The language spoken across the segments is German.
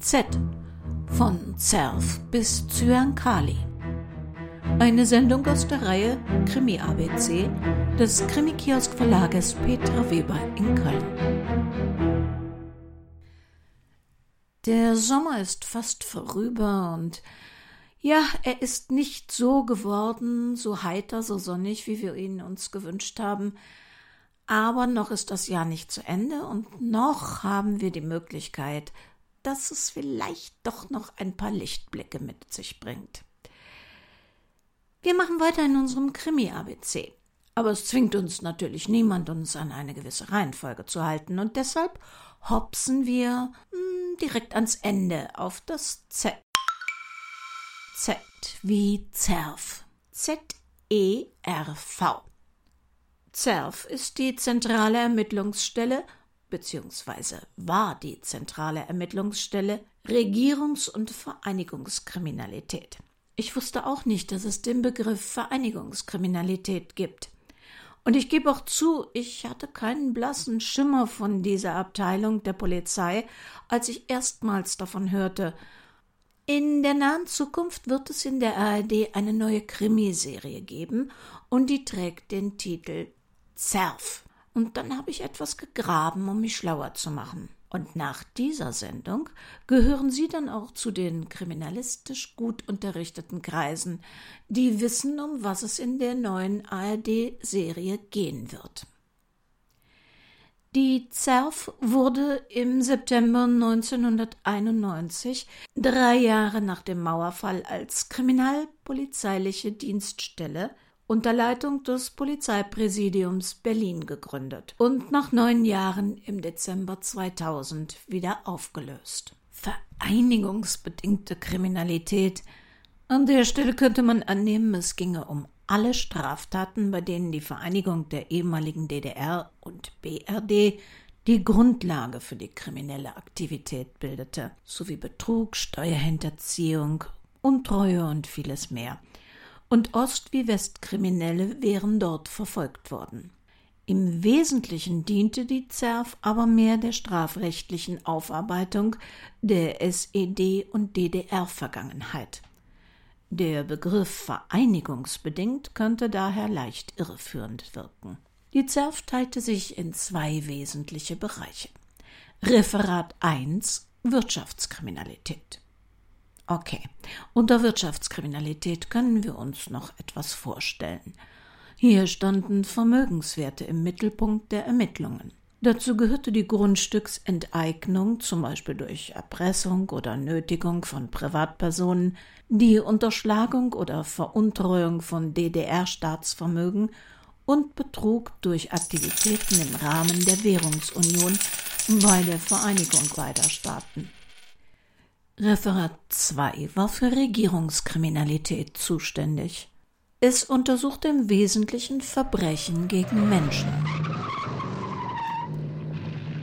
Z von Zerf bis Zyankali. Eine Sendung aus der Reihe Krimi ABC des Krimi-Kiosk Verlages Petra Weber in Köln. Der Sommer ist fast vorüber und ja, er ist nicht so geworden, so heiter, so sonnig, wie wir ihn uns gewünscht haben. Aber noch ist das Jahr nicht zu Ende und noch haben wir die Möglichkeit, dass es vielleicht doch noch ein paar Lichtblicke mit sich bringt. Wir machen weiter in unserem Krimi-ABC. Aber es zwingt uns natürlich niemand, uns an eine gewisse Reihenfolge zu halten, und deshalb hopsen wir mh, hm, direkt ans Ende auf das Z. Z wie Zerf. Z-E-R-V. ZERF ist die zentrale Ermittlungsstelle beziehungsweise war die zentrale Ermittlungsstelle Regierungs- und Vereinigungskriminalität. Ich wusste auch nicht, dass es den Begriff Vereinigungskriminalität gibt. Und ich gebe auch zu, ich hatte keinen blassen Schimmer von dieser Abteilung der Polizei, als ich erstmals davon hörte. In der nahen Zukunft wird es in der ARD eine neue Krimiserie geben und die trägt den Titel Zerf. Und dann habe ich etwas gegraben, um mich schlauer zu machen. Und nach dieser Sendung gehören Sie dann auch zu den kriminalistisch gut unterrichteten Kreisen, die wissen, um was es in der neuen ARD-Serie gehen wird. Die ZERF wurde im September 1991, drei Jahre nach dem Mauerfall, als kriminalpolizeiliche Dienststelle unter Leitung des Polizeipräsidiums Berlin gegründet und nach neun Jahren im Dezember 2000 wieder aufgelöst. Vereinigungsbedingte Kriminalität. An der Stelle könnte man annehmen, es ginge um alle Straftaten, bei denen die Vereinigung der ehemaligen DDR und BRD die Grundlage für die kriminelle Aktivität bildete, sowie Betrug, Steuerhinterziehung, Untreue und vieles mehr und Ost- wie Westkriminelle wären dort verfolgt worden. Im Wesentlichen diente die ZERF aber mehr der strafrechtlichen Aufarbeitung der SED- und DDR-Vergangenheit. Der Begriff vereinigungsbedingt könnte daher leicht irreführend wirken. Die ZERF teilte sich in zwei wesentliche Bereiche. Referat 1 Wirtschaftskriminalität Okay. Unter Wirtschaftskriminalität können wir uns noch etwas vorstellen. Hier standen Vermögenswerte im Mittelpunkt der Ermittlungen. Dazu gehörte die Grundstücksenteignung, zum Beispiel durch Erpressung oder Nötigung von Privatpersonen, die Unterschlagung oder Veruntreuung von DDR-Staatsvermögen und Betrug durch Aktivitäten im Rahmen der Währungsunion bei der Vereinigung beider Staaten. Referat 2 war für Regierungskriminalität zuständig. Es untersuchte im Wesentlichen Verbrechen gegen Menschen.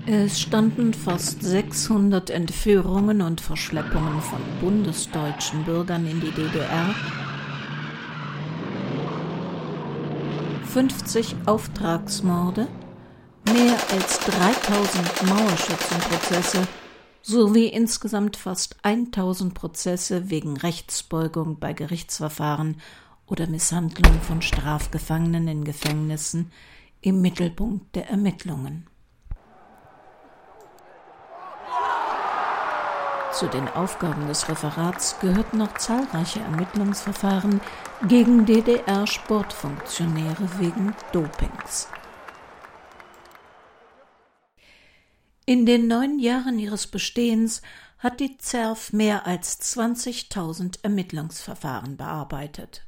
Es standen fast 600 Entführungen und Verschleppungen von bundesdeutschen Bürgern in die DDR, 50 Auftragsmorde, mehr als 3000 Mauerschützenprozesse sowie insgesamt fast 1000 Prozesse wegen Rechtsbeugung bei Gerichtsverfahren oder Misshandlung von Strafgefangenen in Gefängnissen im Mittelpunkt der Ermittlungen. Zu den Aufgaben des Referats gehörten noch zahlreiche Ermittlungsverfahren gegen DDR-Sportfunktionäre wegen Dopings. In den neun Jahren ihres Bestehens hat die ZERF mehr als 20.000 Ermittlungsverfahren bearbeitet.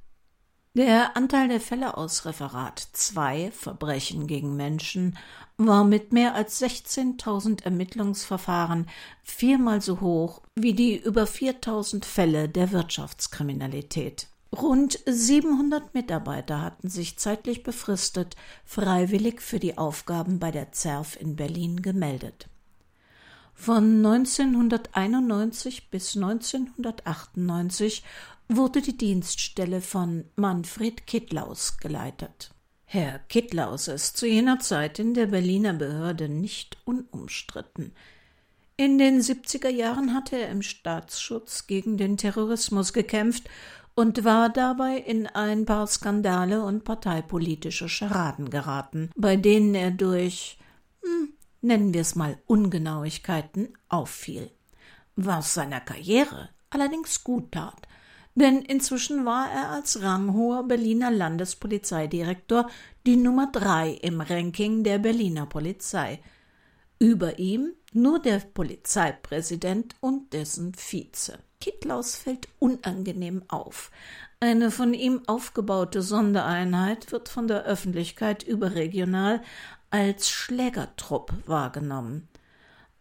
Der Anteil der Fälle aus Referat 2 Verbrechen gegen Menschen war mit mehr als 16.000 Ermittlungsverfahren viermal so hoch wie die über 4.000 Fälle der Wirtschaftskriminalität. Rund 700 Mitarbeiter hatten sich zeitlich befristet freiwillig für die Aufgaben bei der ZERF in Berlin gemeldet. Von 1991 bis 1998 wurde die Dienststelle von Manfred Kittlaus geleitet. Herr Kittlaus ist zu jener Zeit in der Berliner Behörde nicht unumstritten. In den 70er Jahren hatte er im Staatsschutz gegen den Terrorismus gekämpft und war dabei in ein paar Skandale und parteipolitische Scharaden geraten, bei denen er durch, hm, nennen wir es mal, Ungenauigkeiten auffiel. Was seiner Karriere allerdings gut tat, denn inzwischen war er als ranghoher Berliner Landespolizeidirektor die Nummer drei im Ranking der Berliner Polizei. Über ihm nur der Polizeipräsident und dessen Vize. Kittlaus fällt unangenehm auf. Eine von ihm aufgebaute Sondereinheit wird von der Öffentlichkeit überregional als Schlägertrupp wahrgenommen.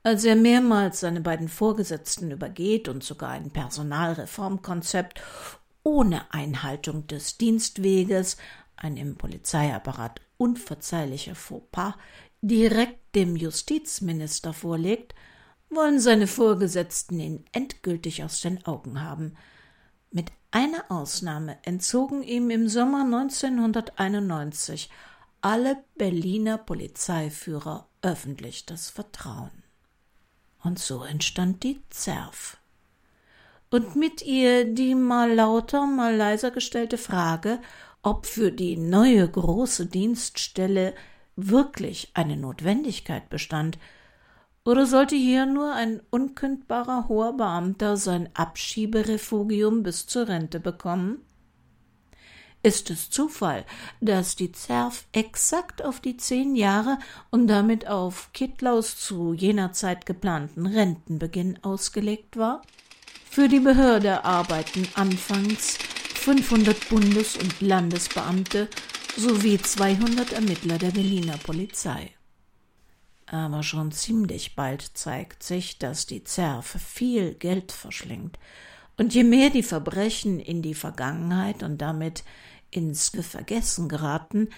Als er mehrmals seine beiden Vorgesetzten übergeht und sogar ein Personalreformkonzept ohne Einhaltung des Dienstweges, ein im Polizeiapparat unverzeihlicher Fauxpas, direkt dem Justizminister vorlegt, wollen seine Vorgesetzten ihn endgültig aus den Augen haben. Mit einer Ausnahme entzogen ihm im Sommer 1991 alle Berliner Polizeiführer öffentlich das Vertrauen. Und so entstand die ZERF. Und mit ihr die mal lauter, mal leiser gestellte Frage, ob für die neue große Dienststelle wirklich eine Notwendigkeit bestand, oder sollte hier nur ein unkündbarer hoher Beamter sein Abschieberefugium bis zur Rente bekommen? Ist es Zufall, dass die ZERF exakt auf die zehn Jahre und damit auf Kittlaus zu jener Zeit geplanten Rentenbeginn ausgelegt war? Für die Behörde arbeiten anfangs 500 Bundes- und Landesbeamte sowie 200 Ermittler der Berliner Polizei. Aber schon ziemlich bald zeigt sich, dass die ZERF viel Geld verschlingt. Und je mehr die Verbrechen in die Vergangenheit und damit ins Vergessen geraten,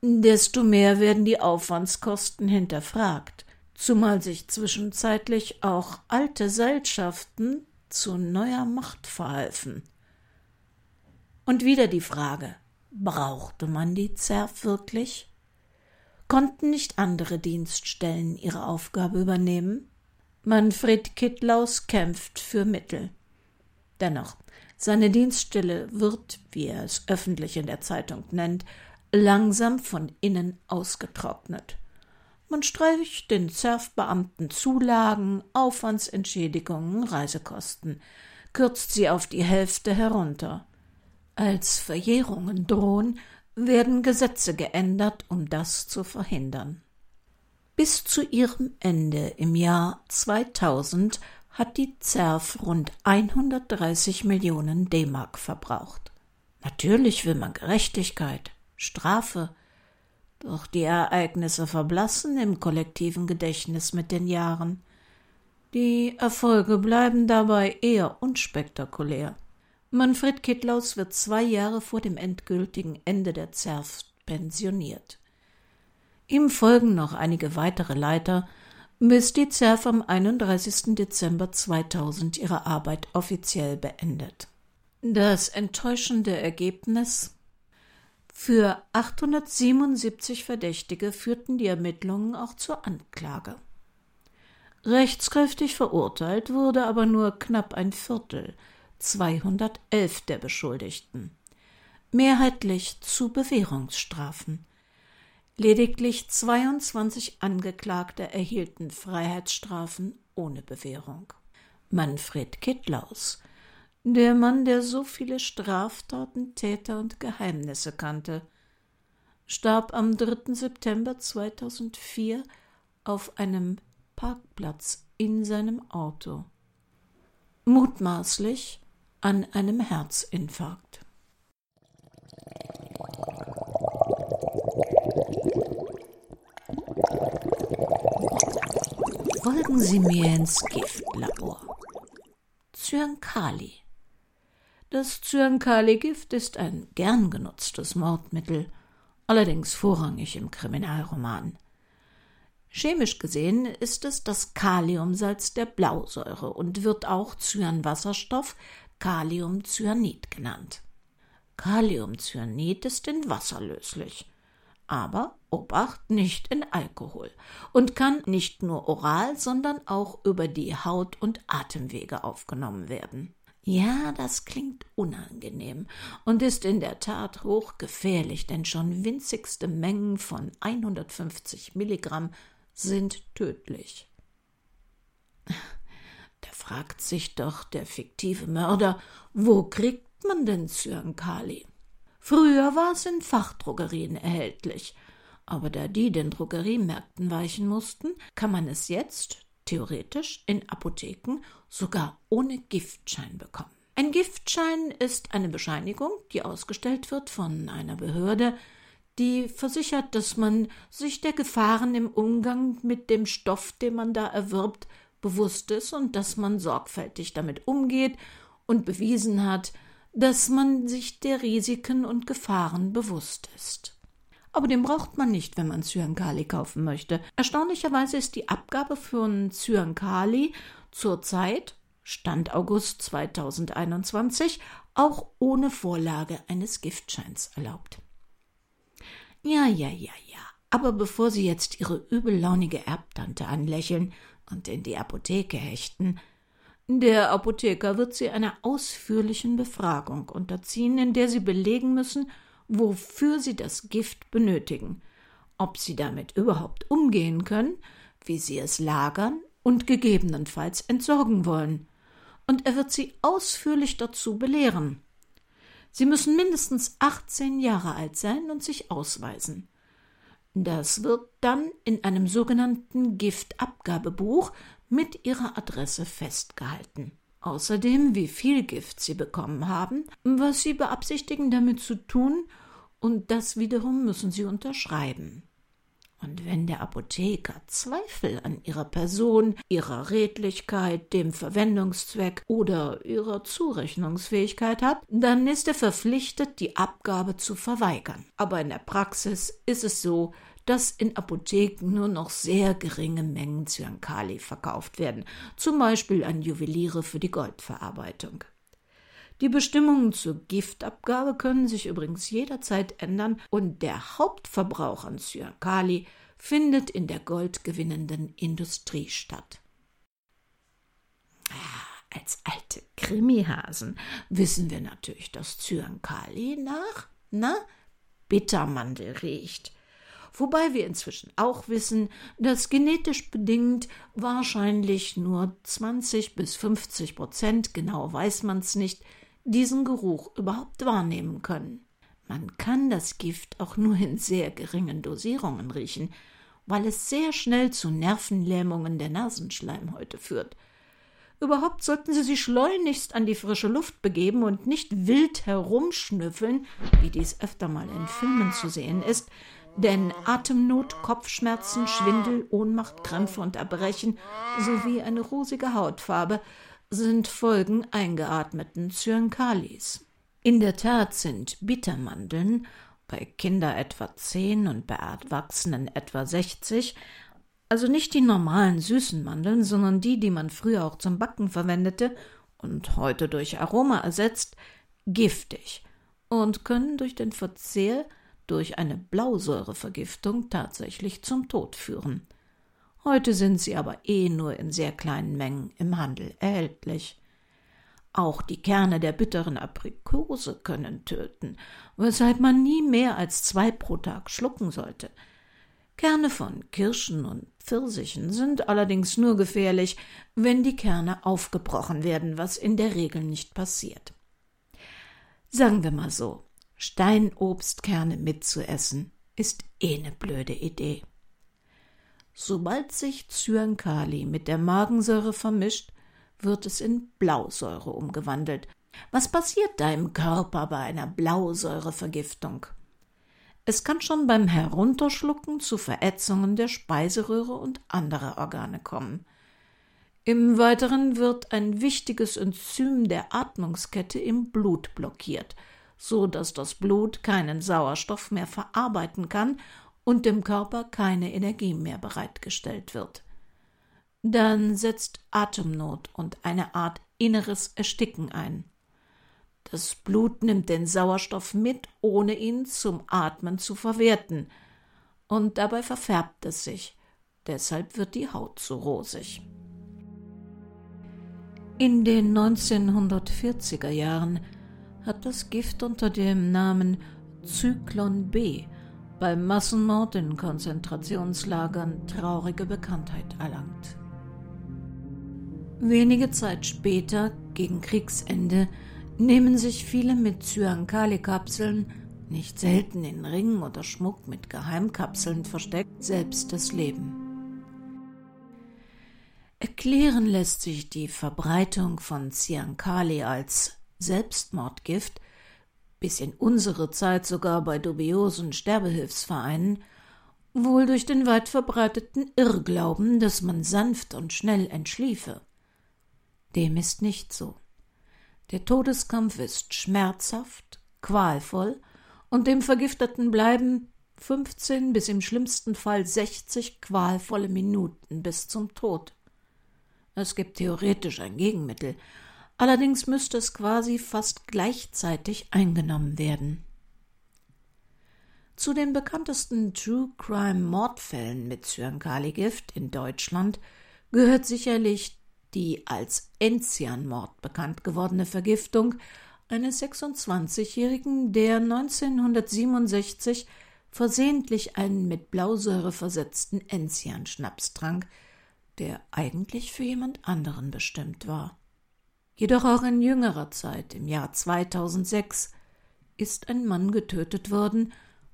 desto mehr werden die Aufwandskosten hinterfragt, zumal sich zwischenzeitlich auch alte Seilschaften zu neuer Macht verhalfen. Und wieder die Frage, brauchte man die ZERF wirklich? Konnten nicht andere Dienststellen ihre Aufgabe übernehmen? Manfred Kittlaus kämpft für Mittel. Dennoch, seine Dienststelle wird, wie er es öffentlich in der Zeitung nennt, langsam von innen ausgetrocknet. Man streicht den Zerfbeamten Zulagen, Aufwandsentschädigungen, Reisekosten, kürzt sie auf die Hälfte herunter. Als Verjährungen drohen, werden Gesetze geändert, um das zu verhindern. Bis zu ihrem Ende im Jahr 2000 hat die ZERF rund 130 Millionen D-Mark verbraucht. Natürlich will man Gerechtigkeit, Strafe, doch die Ereignisse verblassen im kollektiven Gedächtnis mit den Jahren. Die Erfolge bleiben dabei eher unspektakulär. Manfred Kittlaus wird zwei Jahre vor dem endgültigen Ende der ZERF pensioniert. Ihm folgen noch einige weitere Leiter, bis die ZERF am 31. Dezember 2000 ihre Arbeit offiziell beendet. Das enttäuschende Ergebnis für 877 Verdächtige führten die Ermittlungen auch zur Anklage. Rechtskräftig verurteilt wurde aber nur knapp ein Viertel, 211 der Beschuldigten, mehrheitlich zu Bewährungsstrafen. Lediglich 22 Angeklagte erhielten Freiheitsstrafen ohne Bewährung. Manfred Kittlaus, der Mann, der so viele Straftaten, Täter und Geheimnisse kannte, starb am 3. September 2004 auf einem Parkplatz in seinem Auto. Mutmaßlich an einem Herzinfarkt. Folgen Sie mir ins Giftlabor. Zyankali. Das Zyankali-Gift ist ein gern genutztes Mordmittel, allerdings vorrangig im Kriminalroman. Chemisch gesehen ist es das Kaliumsalz der Blausäure und wird auch Cyanwasserstoff, Kaliumcyanid genannt. Kaliumcyanid ist in Wasser löslich. aber Obacht nicht in Alkohol und kann nicht nur oral, sondern auch über die Haut- und Atemwege aufgenommen werden. Ja, das klingt unangenehm und ist in der Tat hochgefährlich, denn schon winzigste Mengen von 150 Milligramm sind tödlich. Fragt sich doch der fiktive Mörder, wo kriegt man denn Zyankali? Früher war es in Fachdrogerien erhältlich, aber da die den Drogeriemärkten weichen mussten, kann man es jetzt theoretisch in Apotheken sogar ohne Giftschein bekommen. Ein Giftschein ist eine Bescheinigung, die ausgestellt wird von einer Behörde, die versichert, dass man sich der Gefahren im Umgang mit dem Stoff, den man da erwirbt, bewusst ist und dass man sorgfältig damit umgeht und bewiesen hat, dass man sich der Risiken und Gefahren bewusst ist. Aber den braucht man nicht, wenn man Zyankali kaufen möchte. Erstaunlicherweise ist die Abgabe von Zyankali zurzeit, Stand August 2021, auch ohne Vorlage eines Giftscheins erlaubt. Ja, ja, ja, ja. Aber bevor Sie jetzt Ihre übellaunige Erbtante anlächeln und in die Apotheke hechten, der Apotheker wird Sie einer ausführlichen Befragung unterziehen, in der Sie belegen müssen, wofür Sie das Gift benötigen, ob Sie damit überhaupt umgehen können, wie Sie es lagern und gegebenenfalls entsorgen wollen. Und er wird Sie ausführlich dazu belehren. Sie müssen mindestens 18 Jahre alt sein und sich ausweisen. Das wird dann in einem sogenannten Giftabgabebuch mit ihrer Adresse festgehalten. Außerdem, wie viel Gift sie bekommen haben, was sie beabsichtigen damit zu tun, und das wiederum müssen sie unterschreiben. Und wenn der Apotheker Zweifel an ihrer Person, ihrer Redlichkeit, dem Verwendungszweck oder ihrer Zurechnungsfähigkeit hat, dann ist er verpflichtet, die Abgabe zu verweigern. Aber in der Praxis ist es so, dass in Apotheken nur noch sehr geringe Mengen Zyankali verkauft werden, zum Beispiel an Juweliere für die Goldverarbeitung. Die Bestimmungen zur Giftabgabe können sich übrigens jederzeit ändern und der Hauptverbrauch an Zyankali findet in der goldgewinnenden Industrie statt. Ah, als alte Krimihasen wissen wir natürlich, dass Zyankali nach, na, Bittermandel riecht wobei wir inzwischen auch wissen, dass genetisch bedingt wahrscheinlich nur 20 bis 50 Prozent, genau weiß man es nicht, diesen Geruch überhaupt wahrnehmen können. Man kann das Gift auch nur in sehr geringen Dosierungen riechen, weil es sehr schnell zu Nervenlähmungen der Nasenschleimhäute führt. Überhaupt sollten Sie sich schleunigst an die frische Luft begeben und nicht wild herumschnüffeln, wie dies öfter mal in Filmen zu sehen ist, denn Atemnot, Kopfschmerzen, Schwindel, Ohnmacht, Krämpfe und Erbrechen sowie eine rosige Hautfarbe sind Folgen eingeatmeten Zyankalis. In der Tat sind Bittermandeln bei Kindern etwa zehn und bei Erwachsenen etwa sechzig, also nicht die normalen süßen Mandeln, sondern die, die man früher auch zum Backen verwendete und heute durch Aroma ersetzt, giftig und können durch den Verzehr durch eine Blausäurevergiftung tatsächlich zum Tod führen. Heute sind sie aber eh nur in sehr kleinen Mengen im Handel erhältlich. Auch die Kerne der bitteren Aprikose können töten, weshalb man nie mehr als zwei pro Tag schlucken sollte. Kerne von Kirschen und Pfirsichen sind allerdings nur gefährlich, wenn die Kerne aufgebrochen werden, was in der Regel nicht passiert. Sagen wir mal so, Steinobstkerne mitzuessen, ist eh ne blöde Idee. Sobald sich Zyankali mit der Magensäure vermischt, wird es in Blausäure umgewandelt. Was passiert da im Körper bei einer Blausäurevergiftung? Es kann schon beim Herunterschlucken zu Verätzungen der Speiseröhre und anderer Organe kommen. Im Weiteren wird ein wichtiges Enzym der Atmungskette im Blut blockiert – so dass das Blut keinen Sauerstoff mehr verarbeiten kann und dem Körper keine Energie mehr bereitgestellt wird. Dann setzt Atemnot und eine Art inneres Ersticken ein. Das Blut nimmt den Sauerstoff mit, ohne ihn zum Atmen zu verwerten. und dabei verfärbt es sich. Deshalb wird die Haut so rosig. In den 1940er Jahren hat das Gift unter dem Namen Zyklon B beim Massenmord in Konzentrationslagern traurige Bekanntheit erlangt. Wenige Zeit später, gegen Kriegsende, nehmen sich viele mit Cyankali-Kapseln, nicht selten in Ringen oder Schmuck mit Geheimkapseln versteckt, selbst das Leben. Erklären lässt sich die Verbreitung von Cyankali als Selbstmordgift bis in unsere Zeit sogar bei dubiosen Sterbehilfsvereinen, wohl durch den weit verbreiteten Irrglauben, dass man sanft und schnell entschliefe. Dem ist nicht so. Der Todeskampf ist schmerzhaft, qualvoll, und dem Vergifteten bleiben 15 bis im schlimmsten Fall 60 qualvolle Minuten bis zum Tod. Es gibt theoretisch ein Gegenmittel, Allerdings müsste es quasi fast gleichzeitig eingenommen werden. Zu den bekanntesten True Crime Mordfällen mit Cyankali-Gift in Deutschland gehört sicherlich die als Enzian-Mord bekannt gewordene Vergiftung eines 26-Jährigen, der 1967 versehentlich einen mit Blausäure versetzten Enzian-Schnaps trank, der eigentlich für jemand anderen bestimmt war. Jedoch auch in jüngerer Zeit, im Jahr 2006, ist ein Mann getötet worden,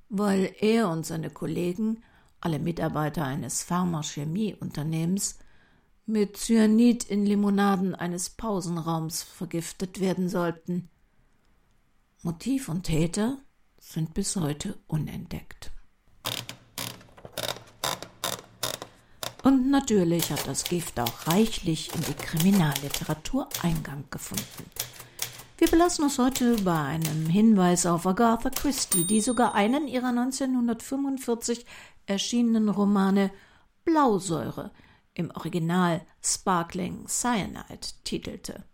weil er und seine Kollegen, alle Mitarbeiter eines Pharmachemieunternehmens, mit Cyanid in Limonaden eines Pausenraums vergiftet werden sollten. Motiv und Täter sind bis heute unentdeckt. Und natürlich hat das Gift auch reichlich in die Kriminalliteratur Eingang gefunden. Wir belassen uns heute bei einem Hinweis auf Agatha Christie, die sogar einen ihrer 1945 erschienenen Romane Blausäure im Original Sparkling Cyanide titelte.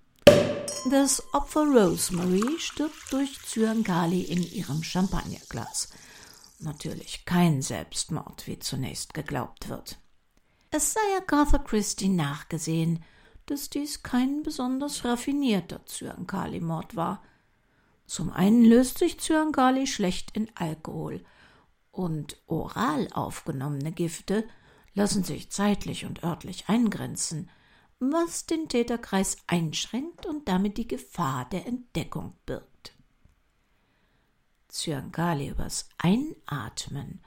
Das Opfer Rosemary stirbt durch Zyankali in ihrem Champagnerglas. Natürlich kein Selbstmord, wie zunächst geglaubt wird. Es sei Agatha Christie nachgesehen, dass dies kein besonders raffinierter Zyankali-Mord war. Zum einen löst sich Zyankali schlecht in Alkohol, und oral aufgenommene Gifte lassen sich zeitlich und örtlich eingrenzen, was den Täterkreis einschränkt und damit die Gefahr der Entdeckung birgt. Zyankali übers Einatmen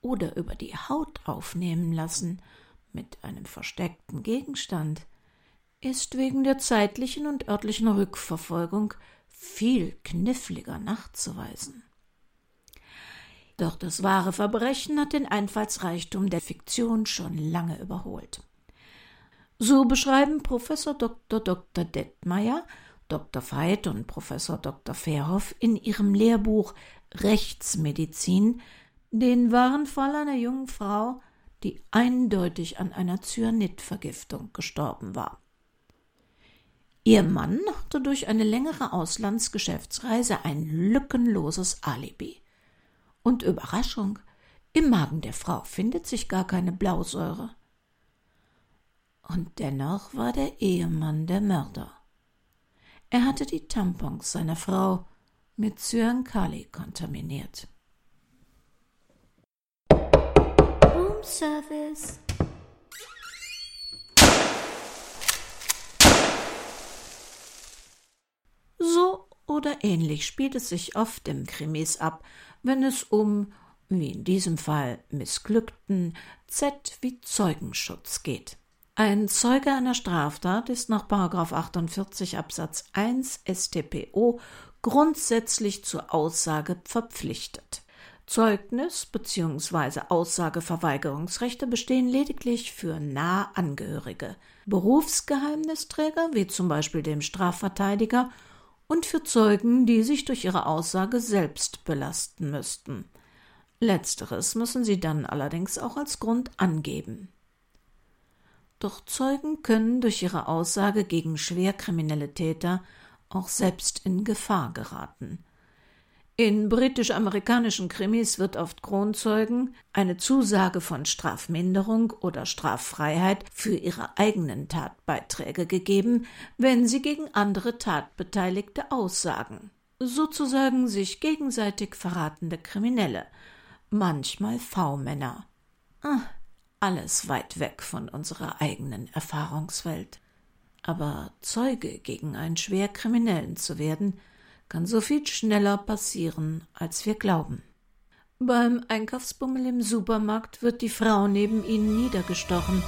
oder über die Haut aufnehmen lassen – mit einem versteckten Gegenstand ist wegen der zeitlichen und örtlichen Rückverfolgung viel kniffliger nachzuweisen. Doch das wahre Verbrechen hat den Einfallsreichtum der Fiktion schon lange überholt. So beschreiben Professor Dr. Dr. Detmeier, Dr. Veit und Professor Dr. Verhoff in ihrem Lehrbuch Rechtsmedizin den wahren Fall einer jungen Frau, die eindeutig an einer Cyanidvergiftung gestorben war. Ihr Mann hatte durch eine längere Auslandsgeschäftsreise ein lückenloses Alibi. Und Überraschung, im Magen der Frau findet sich gar keine Blausäure. Und dennoch war der Ehemann der Mörder. Er hatte die Tampons seiner Frau mit Cyankali kontaminiert. Service. So oder ähnlich spielt es sich oft im Krimis ab, wenn es um, wie in diesem Fall, missglückten Z wie Zeugenschutz geht. Ein Zeuge einer Straftat ist nach 48 Absatz 1 StPO grundsätzlich zur Aussage verpflichtet. Zeugnis bzw. Aussageverweigerungsrechte bestehen lediglich für Nahangehörige, Berufsgeheimnisträger wie zum Beispiel dem Strafverteidiger und für Zeugen, die sich durch ihre Aussage selbst belasten müssten. Letzteres müssen sie dann allerdings auch als Grund angeben. Doch Zeugen können durch ihre Aussage gegen schwerkriminelle Täter auch selbst in Gefahr geraten. In britisch-amerikanischen Krimis wird oft Kronzeugen eine Zusage von Strafminderung oder Straffreiheit für ihre eigenen Tatbeiträge gegeben, wenn sie gegen andere Tatbeteiligte aussagen. Sozusagen sich gegenseitig verratende Kriminelle, manchmal V-Männer. Ah, alles weit weg von unserer eigenen Erfahrungswelt. Aber Zeuge gegen einen Schwerkriminellen zu werden, kann so viel schneller passieren, als wir glauben. Beim Einkaufsbummel im Supermarkt wird die Frau neben ihnen niedergestochen,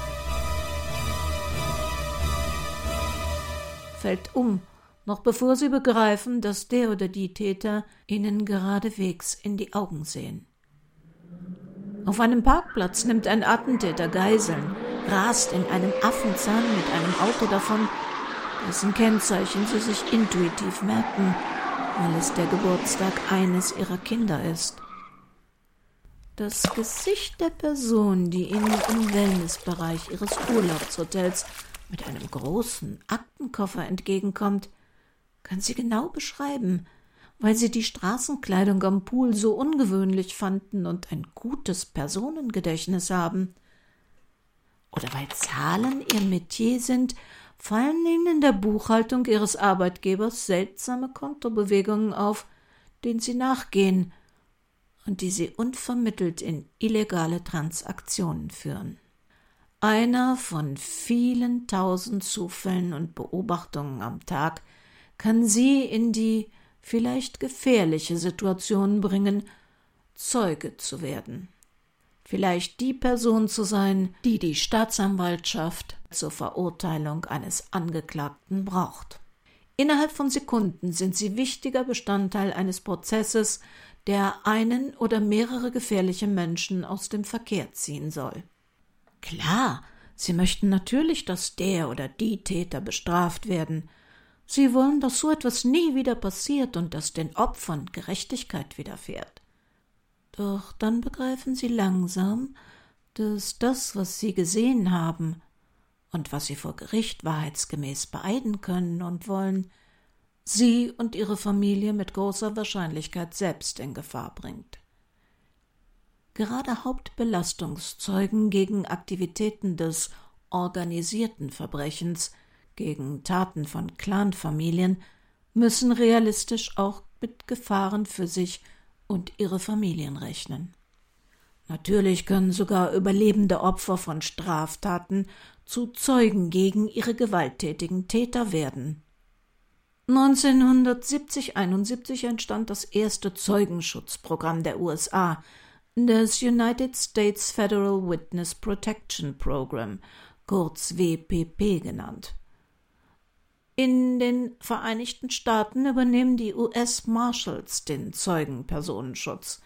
fällt um, noch bevor sie begreifen, dass der oder die Täter ihnen geradewegs in die Augen sehen. Auf einem Parkplatz nimmt ein Attentäter Geiseln, rast in einem Affenzahn mit einem Auto davon, dessen Kennzeichen sie sich intuitiv merken weil es der Geburtstag eines ihrer Kinder ist. Das Gesicht der Person, die ihnen im Wellnessbereich ihres Urlaubshotels mit einem großen Aktenkoffer entgegenkommt, kann sie genau beschreiben, weil sie die Straßenkleidung am Pool so ungewöhnlich fanden und ein gutes Personengedächtnis haben. Oder weil Zahlen ihr Metier sind fallen Ihnen in der Buchhaltung Ihres Arbeitgebers seltsame Kontobewegungen auf, denen Sie nachgehen und die Sie unvermittelt in illegale Transaktionen führen. Einer von vielen tausend Zufällen und Beobachtungen am Tag kann Sie in die vielleicht gefährliche Situation bringen, Zeuge zu werden vielleicht die Person zu sein, die die Staatsanwaltschaft zur Verurteilung eines Angeklagten braucht. Innerhalb von Sekunden sind sie wichtiger Bestandteil eines Prozesses, der einen oder mehrere gefährliche Menschen aus dem Verkehr ziehen soll. Klar, sie möchten natürlich, dass der oder die Täter bestraft werden. Sie wollen, dass so etwas nie wieder passiert und dass den Opfern Gerechtigkeit widerfährt. Doch dann begreifen sie langsam, dass das, was sie gesehen haben und was sie vor Gericht wahrheitsgemäß beeiden können und wollen, sie und ihre Familie mit großer Wahrscheinlichkeit selbst in Gefahr bringt. Gerade Hauptbelastungszeugen gegen Aktivitäten des organisierten Verbrechens, gegen Taten von Clanfamilien, müssen realistisch auch mit Gefahren für sich und ihre Familien rechnen. Natürlich können sogar überlebende Opfer von Straftaten zu Zeugen gegen ihre gewalttätigen Täter werden. 1970-71 entstand das erste Zeugenschutzprogramm der USA, das United States Federal Witness Protection Program, kurz WPP genannt. In den Vereinigten Staaten übernehmen die US Marshals den Zeugenpersonenschutz,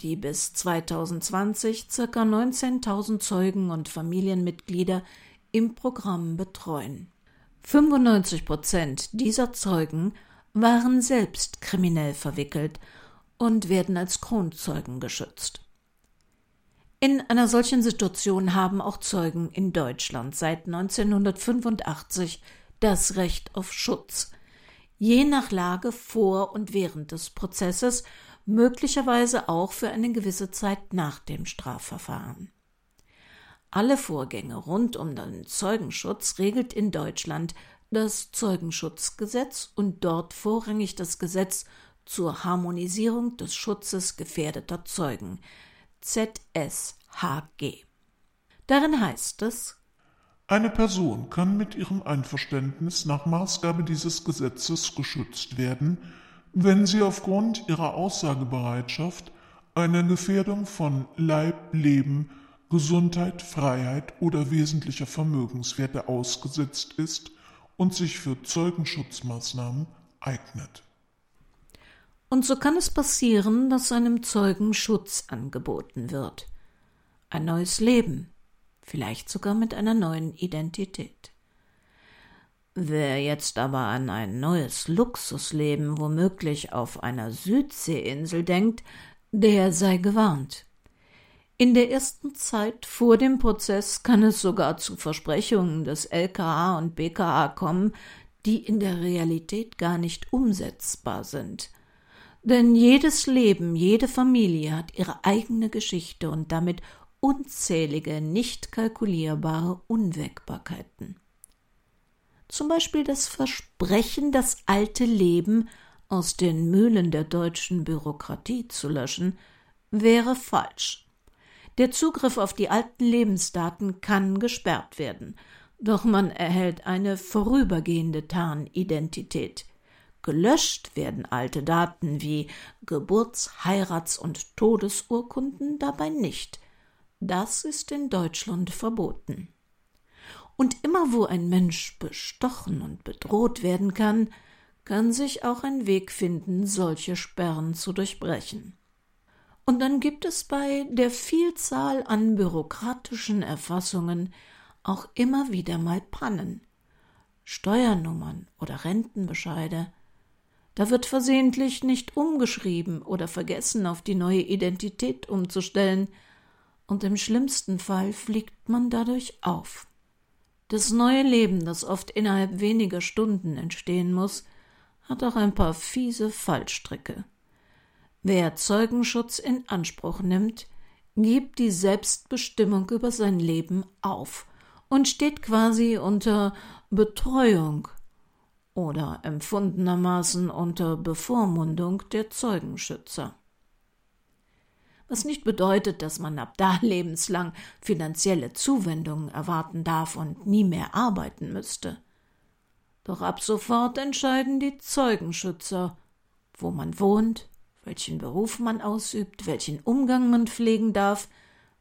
die bis 2020 ca. 19.000 Zeugen und Familienmitglieder im Programm betreuen. 95 Prozent dieser Zeugen waren selbst kriminell verwickelt und werden als Kronzeugen geschützt. In einer solchen Situation haben auch Zeugen in Deutschland seit 1985 das Recht auf Schutz, je nach Lage vor und während des Prozesses, möglicherweise auch für eine gewisse Zeit nach dem Strafverfahren. Alle Vorgänge rund um den Zeugenschutz regelt in Deutschland das Zeugenschutzgesetz und dort vorrangig das Gesetz zur Harmonisierung des Schutzes gefährdeter Zeugen ZSHG. Darin heißt es eine Person kann mit ihrem Einverständnis nach Maßgabe dieses Gesetzes geschützt werden, wenn sie aufgrund ihrer Aussagebereitschaft einer Gefährdung von Leib, Leben, Gesundheit, Freiheit oder wesentlicher Vermögenswerte ausgesetzt ist und sich für Zeugenschutzmaßnahmen eignet. Und so kann es passieren, dass einem Zeugen Schutz angeboten wird. Ein neues Leben, vielleicht sogar mit einer neuen Identität. Wer jetzt aber an ein neues Luxusleben womöglich auf einer Südseeinsel denkt, der sei gewarnt. In der ersten Zeit vor dem Prozess kann es sogar zu Versprechungen des LKA und BKA kommen, die in der Realität gar nicht umsetzbar sind. Denn jedes Leben, jede Familie hat ihre eigene Geschichte und damit unzählige, nicht kalkulierbare Unwägbarkeiten. Zum Beispiel das Versprechen, das alte Leben aus den Mühlen der deutschen Bürokratie zu löschen, wäre falsch. Der Zugriff auf die alten Lebensdaten kann gesperrt werden, doch man erhält eine vorübergehende Tarnidentität. Gelöscht werden alte Daten wie Geburts-, Heirats- und Todesurkunden dabei nicht. Das ist in Deutschland verboten. Und immer wo ein Mensch bestochen und bedroht werden kann, kann sich auch ein Weg finden, solche Sperren zu durchbrechen. Und dann gibt es bei der Vielzahl an bürokratischen Erfassungen auch immer wieder mal Pannen. Steuernummern oder Rentenbescheide. Da wird versehentlich nicht umgeschrieben oder vergessen, auf die neue Identität umzustellen, und im schlimmsten Fall fliegt man dadurch auf. Das neue Leben, das oft innerhalb weniger Stunden entstehen muss, hat auch ein paar fiese Fallstricke. Wer Zeugenschutz in Anspruch nimmt, gibt die Selbstbestimmung über sein Leben auf und steht quasi unter Betreuung oder empfundenermaßen unter Bevormundung der Zeugenschützer. Was nicht bedeutet, dass man ab da lebenslang finanzielle Zuwendungen erwarten darf und nie mehr arbeiten müsste. Doch ab sofort entscheiden die Zeugenschützer, wo man wohnt, welchen Beruf man ausübt, welchen Umgang man pflegen darf,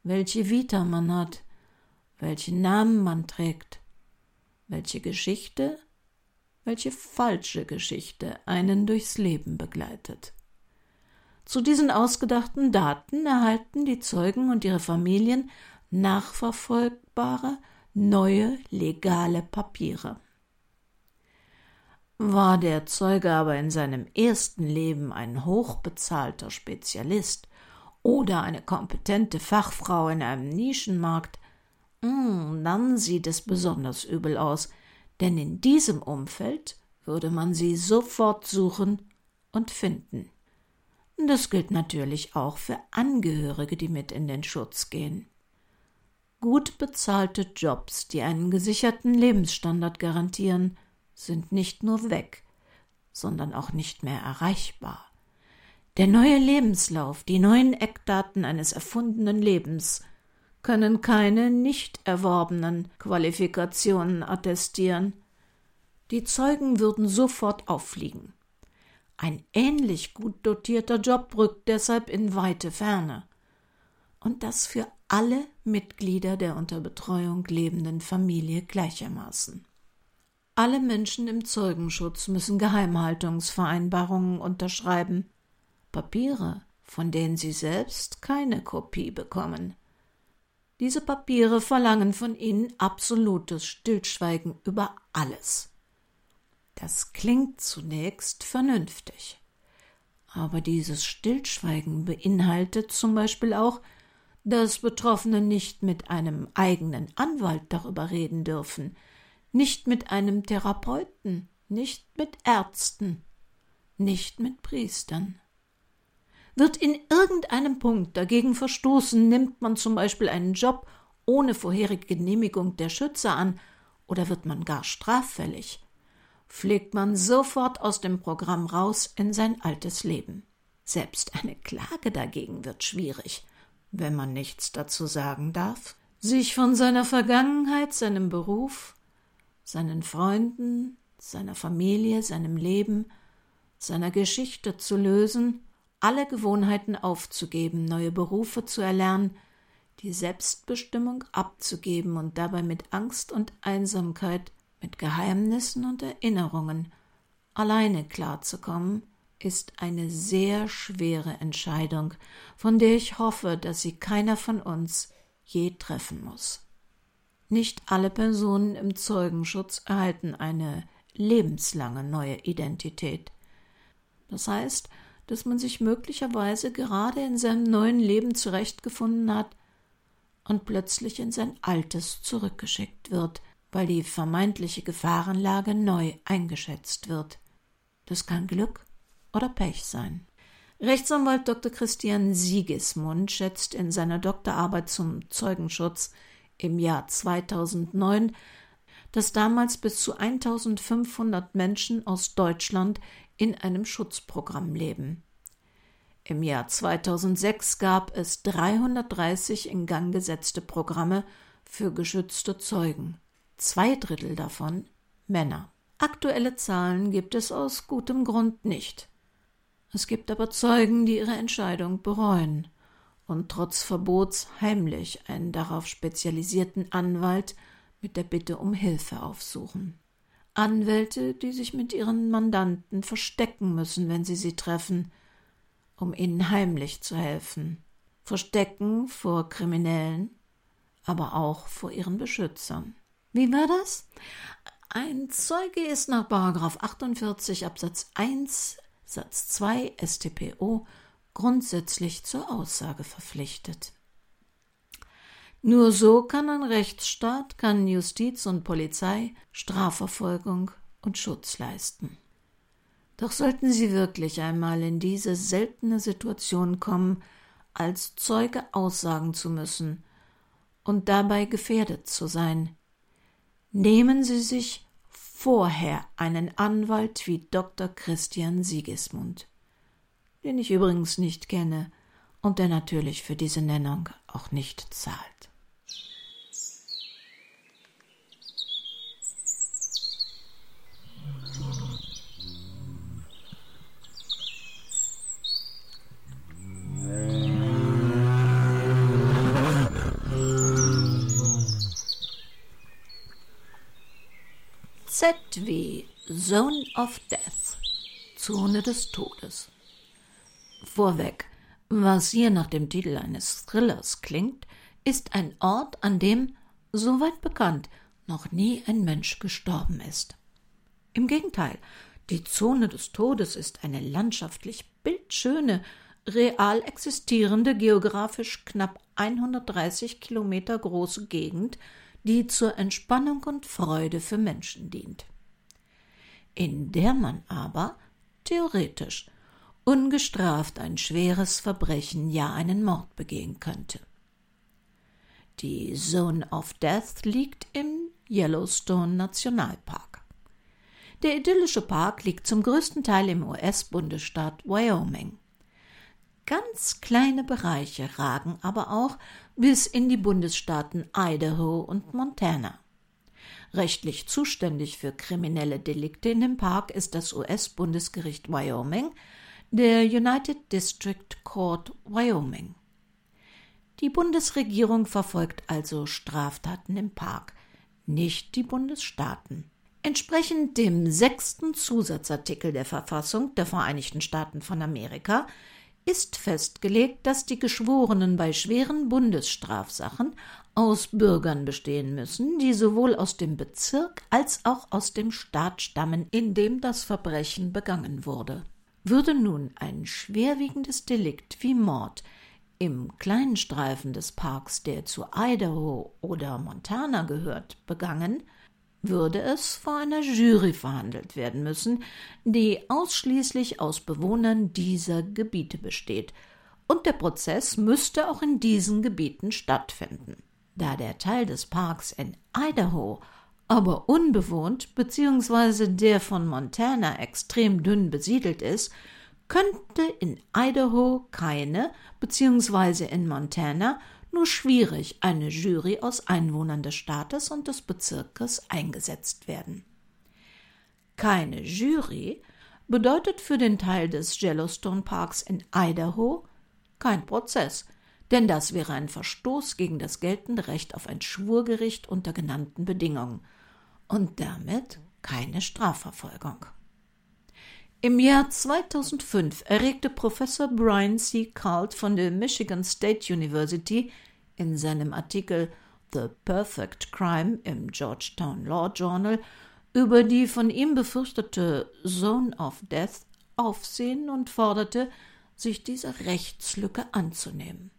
welche Vita man hat, welchen Namen man trägt, welche Geschichte, welche falsche Geschichte einen durchs Leben begleitet. Zu diesen ausgedachten Daten erhalten die Zeugen und ihre Familien nachverfolgbare, neue, legale Papiere. War der Zeuge aber in seinem ersten Leben ein hochbezahlter Spezialist oder eine kompetente Fachfrau in einem Nischenmarkt, hm, dann sieht es besonders übel aus, denn in diesem Umfeld würde man sie sofort suchen und finden. Das gilt natürlich auch für Angehörige, die mit in den Schutz gehen. Gut bezahlte Jobs, die einen gesicherten Lebensstandard garantieren, sind nicht nur weg, sondern auch nicht mehr erreichbar. Der neue Lebenslauf, die neuen Eckdaten eines erfundenen Lebens können keine nicht erworbenen Qualifikationen attestieren. Die Zeugen würden sofort auffliegen. Ein ähnlich gut dotierter Job rückt deshalb in weite Ferne. Und das für alle Mitglieder der unter Betreuung lebenden Familie gleichermaßen. Alle Menschen im Zeugenschutz müssen Geheimhaltungsvereinbarungen unterschreiben, Papiere, von denen sie selbst keine Kopie bekommen. Diese Papiere verlangen von ihnen absolutes Stillschweigen über alles. Das klingt zunächst vernünftig. Aber dieses Stillschweigen beinhaltet zum Beispiel auch, dass Betroffene nicht mit einem eigenen Anwalt darüber reden dürfen, nicht mit einem Therapeuten, nicht mit Ärzten, nicht mit Priestern. Wird in irgendeinem Punkt dagegen verstoßen, nimmt man zum Beispiel einen Job ohne vorherige Genehmigung der Schützer an oder wird man gar straffällig, fliegt man sofort aus dem Programm raus in sein altes Leben. Selbst eine Klage dagegen wird schwierig, wenn man nichts dazu sagen darf. Sich von seiner Vergangenheit, seinem Beruf, seinen Freunden, seiner Familie, seinem Leben, seiner Geschichte zu lösen, alle Gewohnheiten aufzugeben, neue Berufe zu erlernen, die Selbstbestimmung abzugeben und dabei mit Angst und Einsamkeit, mit Geheimnissen und Erinnerungen alleine klarzukommen, ist eine sehr schwere Entscheidung, von der ich hoffe, dass sie keiner von uns je treffen muss. Nicht alle Personen im Zeugenschutz erhalten eine lebenslange neue Identität. Das heißt, dass man sich möglicherweise gerade in seinem neuen Leben zurechtgefunden hat und plötzlich in sein altes zurückgeschickt wird, weil die vermeintliche Gefahrenlage neu eingeschätzt wird. Das kann Glück oder Pech sein. Rechtsanwalt Dr. Christian Siegesmund schätzt in seiner Doktorarbeit zum Zeugenschutz im Jahr 2009, dass damals bis zu 1500 Menschen aus Deutschland in einem Schutzprogramm leben. Im Jahr 2006 gab es 330 in Gang gesetzte Programme für geschützte Zeugen, zwei Drittel davon Männer. Aktuelle Zahlen gibt es aus gutem Grund nicht. Es gibt aber Zeugen, die ihre Entscheidung bereuen und trotz Verbots heimlich einen darauf spezialisierten Anwalt mit der Bitte um Hilfe aufsuchen. Anwälte, die sich mit ihren Mandanten verstecken müssen, wenn sie sie treffen, um ihnen heimlich zu helfen. Verstecken vor Kriminellen, aber auch vor ihren Beschützern. Wie war das? Ein Zeuge ist nach 48 Absatz 1 Satz 2 StPO grundsätzlich zur Aussage verpflichtet. Nur so kann ein Rechtsstaat, kann Justiz und Polizei Strafverfolgung und Schutz leisten. Doch sollten Sie wirklich einmal in diese seltene Situation kommen, als Zeuge aussagen zu müssen und dabei gefährdet zu sein, nehmen Sie sich vorher einen Anwalt wie Dr. Christian Siegesmund, den ich übrigens nicht kenne und der natürlich für diese Nennung auch nicht zahlt. Z wie Zone of Death, Zone des Todes. Vorweg, was hier nach dem Titel eines Thrillers klingt, ist ein Ort, an dem, soweit bekannt, noch nie ein Mensch gestorben ist. Im Gegenteil, die Zone des Todes ist eine landschaftlich bildschöne, real existierende, geografisch knapp 130 Kilometer große Gegend, die zur Entspannung und Freude für Menschen dient, in der man aber theoretisch ungestraft ein schweres Verbrechen, ja einen Mord begehen könnte. Die Zone of Death liegt im Yellowstone Nationalpark. Der idyllische Park liegt zum größten Teil im US-Bundesstaat Wyoming. Ganz kleine Bereiche ragen aber auch bis in die Bundesstaaten Idaho und Montana. Rechtlich zuständig für kriminelle Delikte in dem Park ist das US-Bundesgericht Wyoming, der United District Court Wyoming. Die Bundesregierung verfolgt also Straftaten im Park, nicht die Bundesstaaten. Entsprechend dem sechsten Zusatzartikel der Verfassung der Vereinigten Staaten von Amerika ist festgelegt, dass die Geschworenen bei schweren Bundesstrafsachen aus Bürgern bestehen müssen, die sowohl aus dem Bezirk als auch aus dem Staat stammen, in dem das Verbrechen begangen wurde. Würde nun ein schwerwiegendes Delikt wie Mord im kleinen Streifen des Parks, der zu Idaho oder Montana gehört, begangen, würde es vor einer Jury verhandelt werden müssen, die ausschließlich aus Bewohnern dieser Gebiete besteht, und der Prozess müsste auch in diesen Gebieten stattfinden. Da der Teil des Parks in Idaho aber unbewohnt bzw. der von Montana extrem dünn besiedelt ist, könnte in Idaho keine bzw. in Montana nur schwierig eine Jury aus Einwohnern des Staates und des Bezirkes eingesetzt werden. Keine Jury bedeutet für den Teil des Yellowstone Parks in Idaho kein Prozess, denn das wäre ein Verstoß gegen das geltende Recht auf ein Schwurgericht unter genannten Bedingungen und damit keine Strafverfolgung. Im Jahr 2005 erregte Professor Brian C. Cult von der Michigan State University in seinem Artikel The Perfect Crime im Georgetown Law Journal über die von ihm befürchtete Zone of Death Aufsehen und forderte, sich dieser Rechtslücke anzunehmen.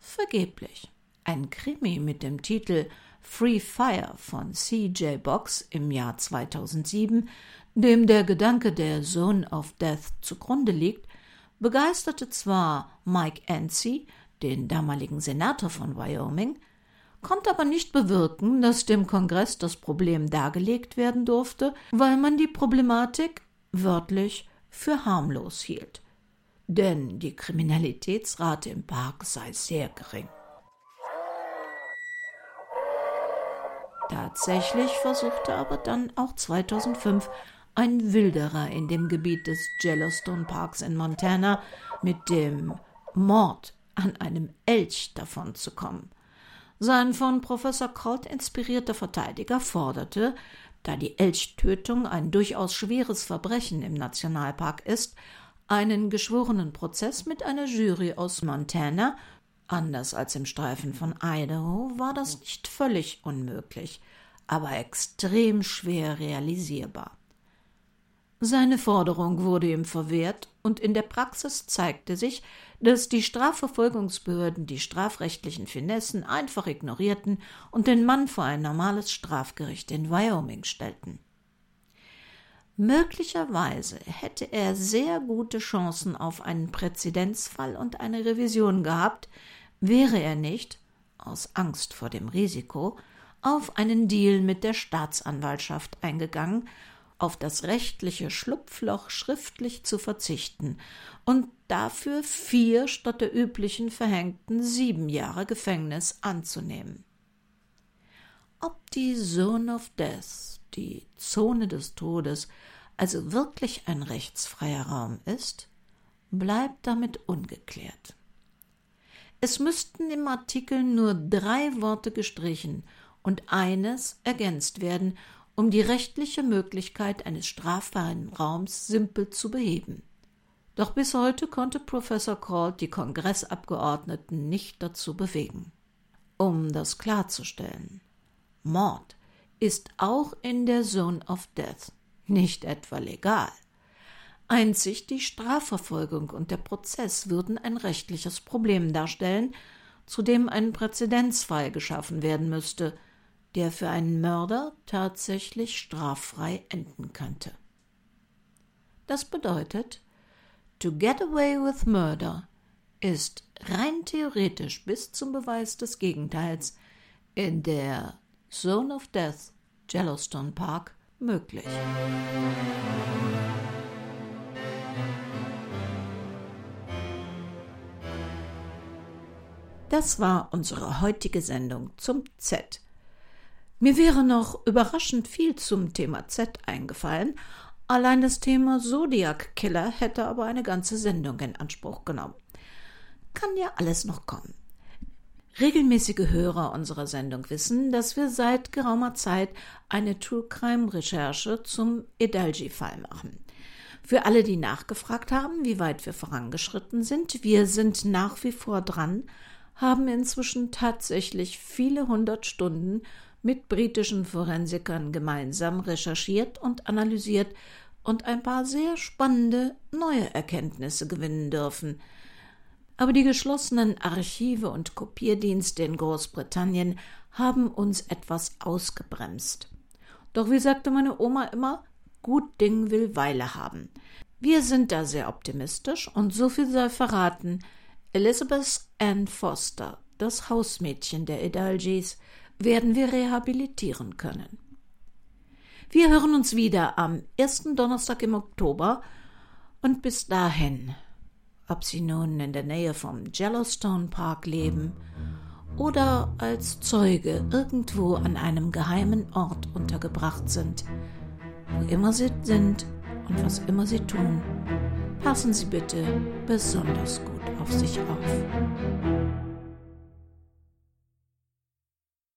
Vergeblich. Ein Krimi mit dem Titel Free Fire von C.J. Box im Jahr 2007 dem der Gedanke der Zone of Death zugrunde liegt, begeisterte zwar Mike Enzi, den damaligen Senator von Wyoming, konnte aber nicht bewirken, dass dem Kongress das Problem dargelegt werden durfte, weil man die Problematik wörtlich für harmlos hielt. Denn die Kriminalitätsrate im Park sei sehr gering. Tatsächlich versuchte aber dann auch 2005 ein Wilderer in dem Gebiet des Yellowstone Parks in Montana mit dem Mord an einem Elch davonzukommen. Sein von Professor Colt inspirierter Verteidiger forderte, da die Elchtötung ein durchaus schweres Verbrechen im Nationalpark ist, einen geschworenen Prozess mit einer Jury aus Montana. Anders als im Streifen von Idaho war das nicht völlig unmöglich, aber extrem schwer realisierbar. Seine Forderung wurde ihm verwehrt, und in der Praxis zeigte sich, dass die Strafverfolgungsbehörden die strafrechtlichen Finessen einfach ignorierten und den Mann vor ein normales Strafgericht in Wyoming stellten. Möglicherweise hätte er sehr gute Chancen auf einen Präzedenzfall und eine Revision gehabt, wäre er nicht, aus Angst vor dem Risiko, auf einen Deal mit der Staatsanwaltschaft eingegangen auf das rechtliche Schlupfloch schriftlich zu verzichten und dafür vier statt der üblichen verhängten sieben Jahre Gefängnis anzunehmen. Ob die Zone of Death, die Zone des Todes, also wirklich ein rechtsfreier Raum ist, bleibt damit ungeklärt. Es müssten im Artikel nur drei Worte gestrichen und eines ergänzt werden, um die rechtliche Möglichkeit eines straffreien Raums simpel zu beheben. Doch bis heute konnte Professor Colt die Kongressabgeordneten nicht dazu bewegen. Um das klarzustellen, Mord ist auch in der Zone of Death nicht etwa legal. Einzig die Strafverfolgung und der Prozess würden ein rechtliches Problem darstellen, zu dem ein Präzedenzfall geschaffen werden müsste, der für einen Mörder tatsächlich straffrei enden könnte. Das bedeutet, to get away with murder ist rein theoretisch bis zum Beweis des Gegenteils in der Zone of Death Yellowstone Park möglich. Das war unsere heutige Sendung zum Z mir wäre noch überraschend viel zum Thema Z eingefallen, allein das Thema Zodiac Killer hätte aber eine ganze Sendung in Anspruch genommen. Kann ja alles noch kommen. Regelmäßige Hörer unserer Sendung wissen, dass wir seit geraumer Zeit eine True Crime Recherche zum Edalji-Fall machen. Für alle, die nachgefragt haben, wie weit wir vorangeschritten sind, wir sind nach wie vor dran, haben inzwischen tatsächlich viele hundert Stunden mit britischen Forensikern gemeinsam recherchiert und analysiert und ein paar sehr spannende neue Erkenntnisse gewinnen dürfen. Aber die geschlossenen Archive und Kopierdienste in Großbritannien haben uns etwas ausgebremst. Doch wie sagte meine Oma immer, gut Ding will Weile haben. Wir sind da sehr optimistisch und so viel sei verraten. Elizabeth Ann Foster, das Hausmädchen der Edalgis, werden wir rehabilitieren können. Wir hören uns wieder am ersten Donnerstag im Oktober und bis dahin, ob Sie nun in der Nähe vom Yellowstone Park leben oder als Zeuge irgendwo an einem geheimen Ort untergebracht sind, wo immer Sie sind und was immer Sie tun, passen Sie bitte besonders gut auf sich auf.